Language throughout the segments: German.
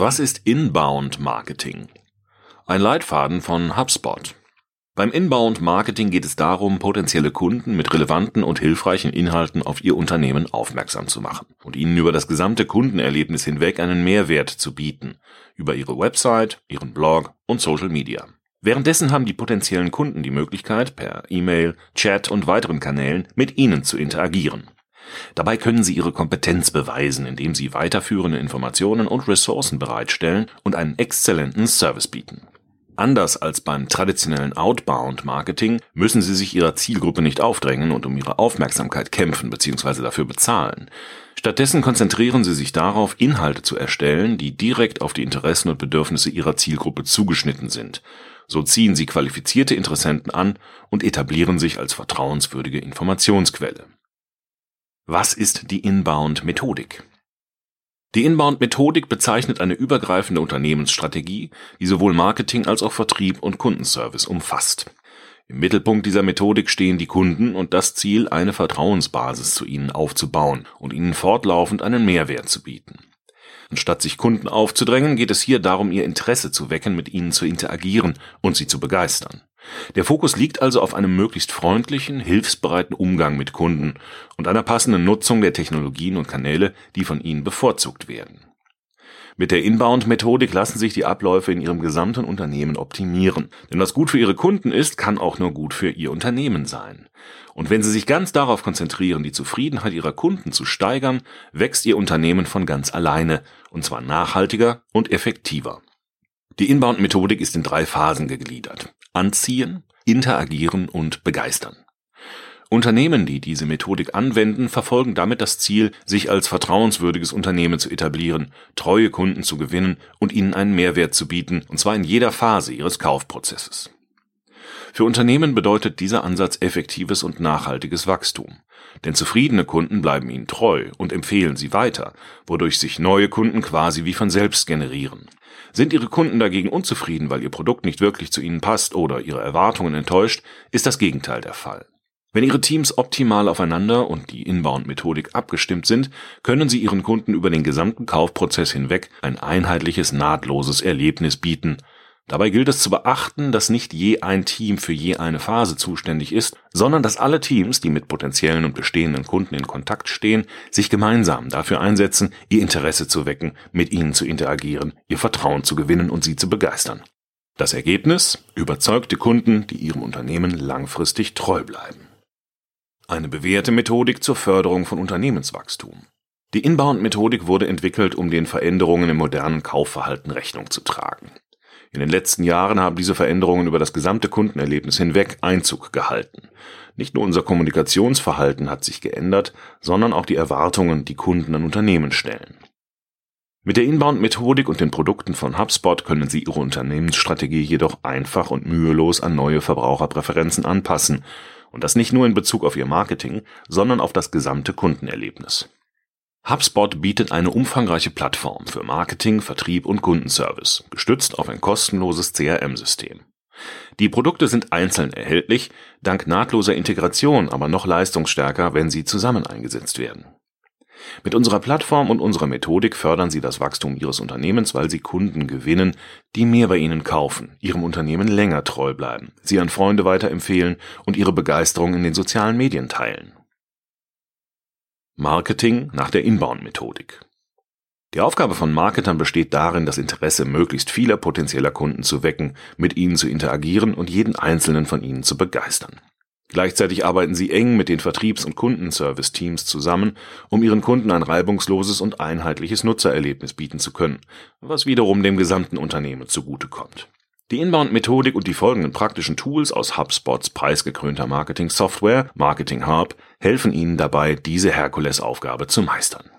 Was ist Inbound Marketing? Ein Leitfaden von HubSpot. Beim Inbound Marketing geht es darum, potenzielle Kunden mit relevanten und hilfreichen Inhalten auf ihr Unternehmen aufmerksam zu machen und ihnen über das gesamte Kundenerlebnis hinweg einen Mehrwert zu bieten, über ihre Website, ihren Blog und Social Media. Währenddessen haben die potenziellen Kunden die Möglichkeit, per E-Mail, Chat und weiteren Kanälen mit ihnen zu interagieren. Dabei können Sie Ihre Kompetenz beweisen, indem Sie weiterführende Informationen und Ressourcen bereitstellen und einen exzellenten Service bieten. Anders als beim traditionellen Outbound-Marketing müssen Sie sich Ihrer Zielgruppe nicht aufdrängen und um ihre Aufmerksamkeit kämpfen bzw. dafür bezahlen. Stattdessen konzentrieren Sie sich darauf, Inhalte zu erstellen, die direkt auf die Interessen und Bedürfnisse Ihrer Zielgruppe zugeschnitten sind. So ziehen Sie qualifizierte Interessenten an und etablieren sich als vertrauenswürdige Informationsquelle. Was ist die Inbound-Methodik? Die Inbound-Methodik bezeichnet eine übergreifende Unternehmensstrategie, die sowohl Marketing als auch Vertrieb und Kundenservice umfasst. Im Mittelpunkt dieser Methodik stehen die Kunden und das Ziel, eine Vertrauensbasis zu ihnen aufzubauen und ihnen fortlaufend einen Mehrwert zu bieten. Anstatt sich Kunden aufzudrängen, geht es hier darum, ihr Interesse zu wecken, mit ihnen zu interagieren und sie zu begeistern. Der Fokus liegt also auf einem möglichst freundlichen, hilfsbereiten Umgang mit Kunden und einer passenden Nutzung der Technologien und Kanäle, die von ihnen bevorzugt werden. Mit der Inbound-Methodik lassen sich die Abläufe in Ihrem gesamten Unternehmen optimieren. Denn was gut für Ihre Kunden ist, kann auch nur gut für Ihr Unternehmen sein. Und wenn Sie sich ganz darauf konzentrieren, die Zufriedenheit Ihrer Kunden zu steigern, wächst Ihr Unternehmen von ganz alleine, und zwar nachhaltiger und effektiver. Die Inbound-Methodik ist in drei Phasen gegliedert anziehen, interagieren und begeistern. Unternehmen, die diese Methodik anwenden, verfolgen damit das Ziel, sich als vertrauenswürdiges Unternehmen zu etablieren, treue Kunden zu gewinnen und ihnen einen Mehrwert zu bieten, und zwar in jeder Phase ihres Kaufprozesses. Für Unternehmen bedeutet dieser Ansatz effektives und nachhaltiges Wachstum. Denn zufriedene Kunden bleiben ihnen treu und empfehlen sie weiter, wodurch sich neue Kunden quasi wie von selbst generieren. Sind Ihre Kunden dagegen unzufrieden, weil Ihr Produkt nicht wirklich zu Ihnen passt oder Ihre Erwartungen enttäuscht, ist das Gegenteil der Fall. Wenn Ihre Teams optimal aufeinander und die Inbound-Methodik abgestimmt sind, können Sie Ihren Kunden über den gesamten Kaufprozess hinweg ein einheitliches, nahtloses Erlebnis bieten, Dabei gilt es zu beachten, dass nicht je ein Team für je eine Phase zuständig ist, sondern dass alle Teams, die mit potenziellen und bestehenden Kunden in Kontakt stehen, sich gemeinsam dafür einsetzen, ihr Interesse zu wecken, mit ihnen zu interagieren, ihr Vertrauen zu gewinnen und sie zu begeistern. Das Ergebnis? Überzeugte Kunden, die ihrem Unternehmen langfristig treu bleiben. Eine bewährte Methodik zur Förderung von Unternehmenswachstum. Die Inbound-Methodik wurde entwickelt, um den Veränderungen im modernen Kaufverhalten Rechnung zu tragen. In den letzten Jahren haben diese Veränderungen über das gesamte Kundenerlebnis hinweg Einzug gehalten. Nicht nur unser Kommunikationsverhalten hat sich geändert, sondern auch die Erwartungen, die Kunden an Unternehmen stellen. Mit der Inbound-Methodik und den Produkten von HubSpot können Sie Ihre Unternehmensstrategie jedoch einfach und mühelos an neue Verbraucherpräferenzen anpassen, und das nicht nur in Bezug auf Ihr Marketing, sondern auf das gesamte Kundenerlebnis. HubSpot bietet eine umfangreiche Plattform für Marketing, Vertrieb und Kundenservice, gestützt auf ein kostenloses CRM-System. Die Produkte sind einzeln erhältlich, dank nahtloser Integration aber noch leistungsstärker, wenn sie zusammen eingesetzt werden. Mit unserer Plattform und unserer Methodik fördern Sie das Wachstum Ihres Unternehmens, weil Sie Kunden gewinnen, die mehr bei Ihnen kaufen, Ihrem Unternehmen länger treu bleiben, Sie an Freunde weiterempfehlen und Ihre Begeisterung in den sozialen Medien teilen. Marketing nach der Inbound-Methodik. Die Aufgabe von Marketern besteht darin, das Interesse möglichst vieler potenzieller Kunden zu wecken, mit ihnen zu interagieren und jeden einzelnen von ihnen zu begeistern. Gleichzeitig arbeiten sie eng mit den Vertriebs- und Kundenservice-Teams zusammen, um ihren Kunden ein reibungsloses und einheitliches Nutzererlebnis bieten zu können, was wiederum dem gesamten Unternehmen zugutekommt. Die Inbound-Methodik und die folgenden praktischen Tools aus HubSpots preisgekrönter Marketing-Software, Marketing Hub, helfen Ihnen dabei, diese Herkulesaufgabe zu meistern.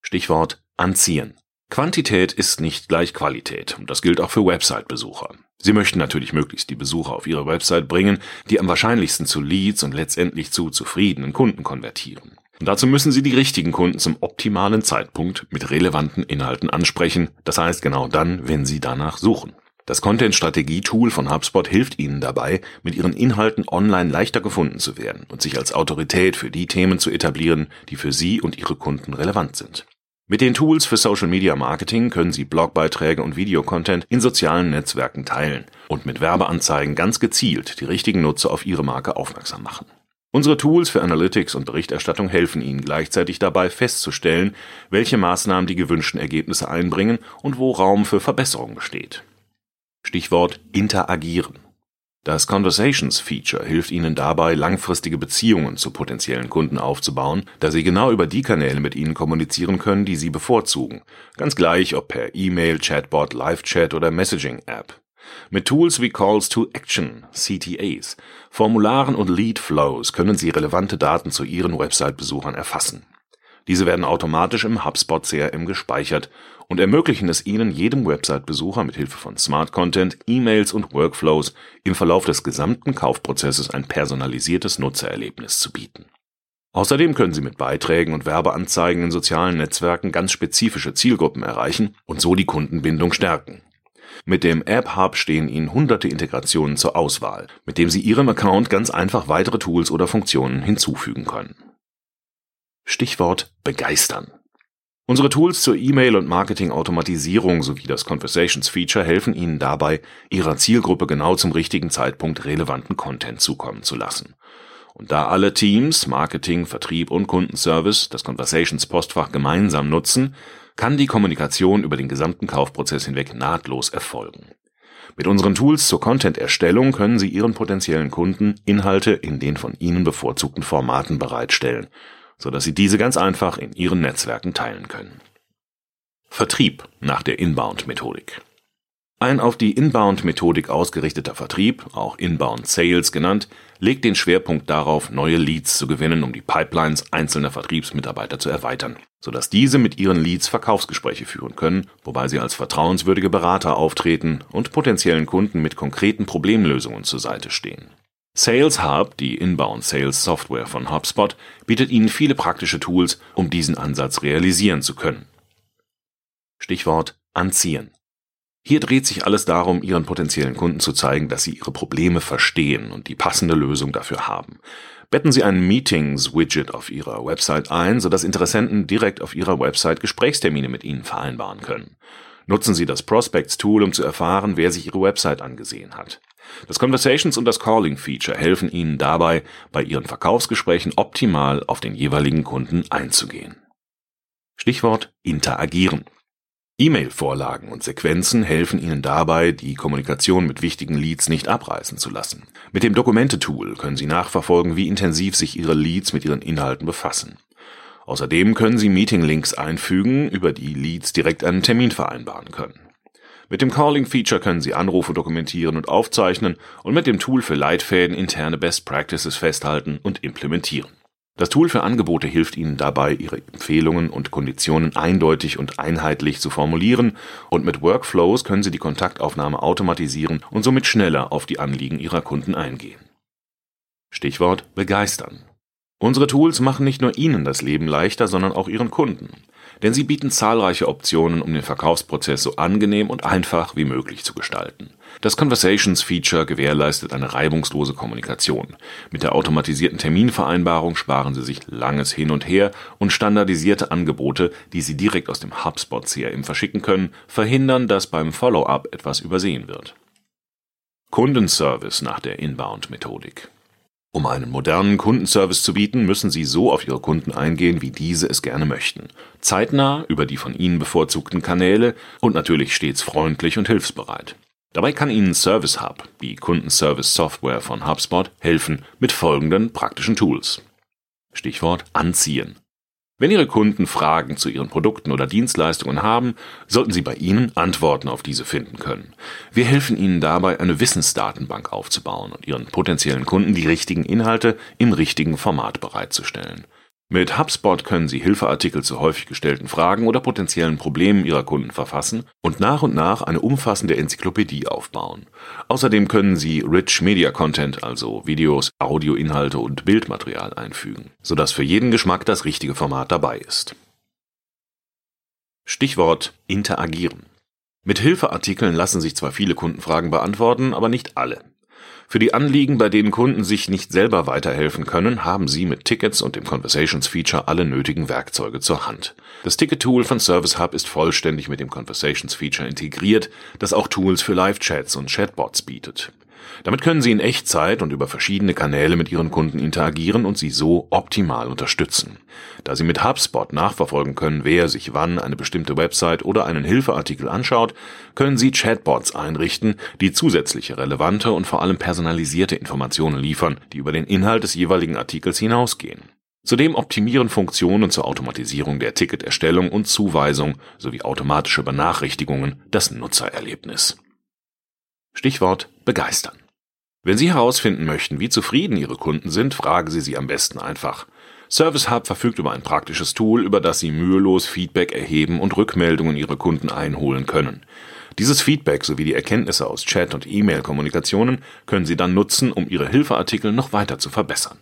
Stichwort Anziehen. Quantität ist nicht gleich Qualität und das gilt auch für Website-Besucher. Sie möchten natürlich möglichst die Besucher auf Ihre Website bringen, die am wahrscheinlichsten zu Leads und letztendlich zu zufriedenen Kunden konvertieren. Und dazu müssen Sie die richtigen Kunden zum optimalen Zeitpunkt mit relevanten Inhalten ansprechen, das heißt genau dann, wenn Sie danach suchen. Das Content-Strategie-Tool von HubSpot hilft Ihnen dabei, mit Ihren Inhalten online leichter gefunden zu werden und sich als Autorität für die Themen zu etablieren, die für Sie und Ihre Kunden relevant sind. Mit den Tools für Social Media Marketing können Sie Blogbeiträge und Videocontent in sozialen Netzwerken teilen und mit Werbeanzeigen ganz gezielt die richtigen Nutzer auf Ihre Marke aufmerksam machen. Unsere Tools für Analytics und Berichterstattung helfen Ihnen gleichzeitig dabei festzustellen, welche Maßnahmen die gewünschten Ergebnisse einbringen und wo Raum für Verbesserung besteht. Stichwort Interagieren. Das Conversations-Feature hilft Ihnen dabei, langfristige Beziehungen zu potenziellen Kunden aufzubauen, da Sie genau über die Kanäle mit Ihnen kommunizieren können, die Sie bevorzugen. Ganz gleich, ob per E-Mail, Chatbot, Live-Chat oder Messaging-App. Mit Tools wie Calls to Action, CTAs, Formularen und Lead Flows können Sie relevante Daten zu Ihren Website-Besuchern erfassen. Diese werden automatisch im HubSpot CRM gespeichert und ermöglichen es Ihnen, jedem Website-Besucher mit Hilfe von Smart Content, E-Mails und Workflows im Verlauf des gesamten Kaufprozesses ein personalisiertes Nutzererlebnis zu bieten. Außerdem können Sie mit Beiträgen und Werbeanzeigen in sozialen Netzwerken ganz spezifische Zielgruppen erreichen und so die Kundenbindung stärken. Mit dem App Hub stehen Ihnen hunderte Integrationen zur Auswahl, mit dem Sie Ihrem Account ganz einfach weitere Tools oder Funktionen hinzufügen können. Stichwort begeistern. Unsere Tools zur E-Mail- und Marketing-Automatisierung sowie das Conversations-Feature helfen Ihnen dabei, Ihrer Zielgruppe genau zum richtigen Zeitpunkt relevanten Content zukommen zu lassen. Und da alle Teams, Marketing, Vertrieb und Kundenservice das Conversations-Postfach gemeinsam nutzen, kann die Kommunikation über den gesamten Kaufprozess hinweg nahtlos erfolgen. Mit unseren Tools zur Content-Erstellung können Sie Ihren potenziellen Kunden Inhalte in den von Ihnen bevorzugten Formaten bereitstellen – so dass Sie diese ganz einfach in Ihren Netzwerken teilen können. Vertrieb nach der Inbound-Methodik. Ein auf die Inbound-Methodik ausgerichteter Vertrieb, auch Inbound Sales genannt, legt den Schwerpunkt darauf, neue Leads zu gewinnen, um die Pipelines einzelner Vertriebsmitarbeiter zu erweitern, sodass diese mit ihren Leads Verkaufsgespräche führen können, wobei sie als vertrauenswürdige Berater auftreten und potenziellen Kunden mit konkreten Problemlösungen zur Seite stehen. Sales Hub, die Inbound Sales Software von HubSpot, bietet Ihnen viele praktische Tools, um diesen Ansatz realisieren zu können. Stichwort Anziehen. Hier dreht sich alles darum, Ihren potenziellen Kunden zu zeigen, dass Sie Ihre Probleme verstehen und die passende Lösung dafür haben. Betten Sie ein Meetings-Widget auf Ihrer Website ein, sodass Interessenten direkt auf Ihrer Website Gesprächstermine mit Ihnen vereinbaren können. Nutzen Sie das Prospects-Tool, um zu erfahren, wer sich Ihre Website angesehen hat. Das Conversations und das Calling Feature helfen Ihnen dabei, bei Ihren Verkaufsgesprächen optimal auf den jeweiligen Kunden einzugehen. Stichwort Interagieren. E-Mail-Vorlagen und Sequenzen helfen Ihnen dabei, die Kommunikation mit wichtigen Leads nicht abreißen zu lassen. Mit dem Dokumente-Tool können Sie nachverfolgen, wie intensiv sich Ihre Leads mit ihren Inhalten befassen. Außerdem können Sie Meeting-Links einfügen, über die Leads direkt einen Termin vereinbaren können. Mit dem Calling-Feature können Sie Anrufe dokumentieren und aufzeichnen und mit dem Tool für Leitfäden interne Best Practices festhalten und implementieren. Das Tool für Angebote hilft Ihnen dabei, Ihre Empfehlungen und Konditionen eindeutig und einheitlich zu formulieren und mit Workflows können Sie die Kontaktaufnahme automatisieren und somit schneller auf die Anliegen Ihrer Kunden eingehen. Stichwort begeistern. Unsere Tools machen nicht nur Ihnen das Leben leichter, sondern auch Ihren Kunden. Denn sie bieten zahlreiche Optionen, um den Verkaufsprozess so angenehm und einfach wie möglich zu gestalten. Das Conversations Feature gewährleistet eine reibungslose Kommunikation. Mit der automatisierten Terminvereinbarung sparen Sie sich langes Hin und Her und standardisierte Angebote, die Sie direkt aus dem HubSpot CRM verschicken können, verhindern, dass beim Follow-up etwas übersehen wird. Kundenservice nach der Inbound-Methodik. Um einen modernen Kundenservice zu bieten, müssen Sie so auf Ihre Kunden eingehen, wie diese es gerne möchten. Zeitnah, über die von Ihnen bevorzugten Kanäle und natürlich stets freundlich und hilfsbereit. Dabei kann Ihnen Service Hub, die Kundenservice Software von HubSpot, helfen mit folgenden praktischen Tools. Stichwort Anziehen. Wenn Ihre Kunden Fragen zu Ihren Produkten oder Dienstleistungen haben, sollten Sie bei Ihnen Antworten auf diese finden können. Wir helfen Ihnen dabei, eine Wissensdatenbank aufzubauen und Ihren potenziellen Kunden die richtigen Inhalte im richtigen Format bereitzustellen. Mit HubSpot können Sie Hilfeartikel zu häufig gestellten Fragen oder potenziellen Problemen Ihrer Kunden verfassen und nach und nach eine umfassende Enzyklopädie aufbauen. Außerdem können Sie Rich Media Content, also Videos, Audioinhalte und Bildmaterial einfügen, sodass für jeden Geschmack das richtige Format dabei ist. Stichwort Interagieren. Mit Hilfeartikeln lassen sich zwar viele Kundenfragen beantworten, aber nicht alle. Für die Anliegen, bei denen Kunden sich nicht selber weiterhelfen können, haben Sie mit Tickets und dem Conversations Feature alle nötigen Werkzeuge zur Hand. Das Ticket-Tool von Service Hub ist vollständig mit dem Conversations Feature integriert, das auch Tools für Live-Chats und Chatbots bietet. Damit können Sie in Echtzeit und über verschiedene Kanäle mit Ihren Kunden interagieren und sie so optimal unterstützen. Da Sie mit HubSpot nachverfolgen können, wer sich wann eine bestimmte Website oder einen Hilfeartikel anschaut, können Sie Chatbots einrichten, die zusätzliche relevante und vor allem personalisierte Informationen liefern, die über den Inhalt des jeweiligen Artikels hinausgehen. Zudem optimieren Funktionen zur Automatisierung der Ticketerstellung und Zuweisung sowie automatische Benachrichtigungen das Nutzererlebnis. Stichwort begeistern. Wenn Sie herausfinden möchten, wie zufrieden Ihre Kunden sind, fragen Sie sie am besten einfach. Service Hub verfügt über ein praktisches Tool, über das Sie mühelos Feedback erheben und Rückmeldungen Ihrer Kunden einholen können. Dieses Feedback sowie die Erkenntnisse aus Chat- und E-Mail-Kommunikationen können Sie dann nutzen, um Ihre Hilfeartikel noch weiter zu verbessern.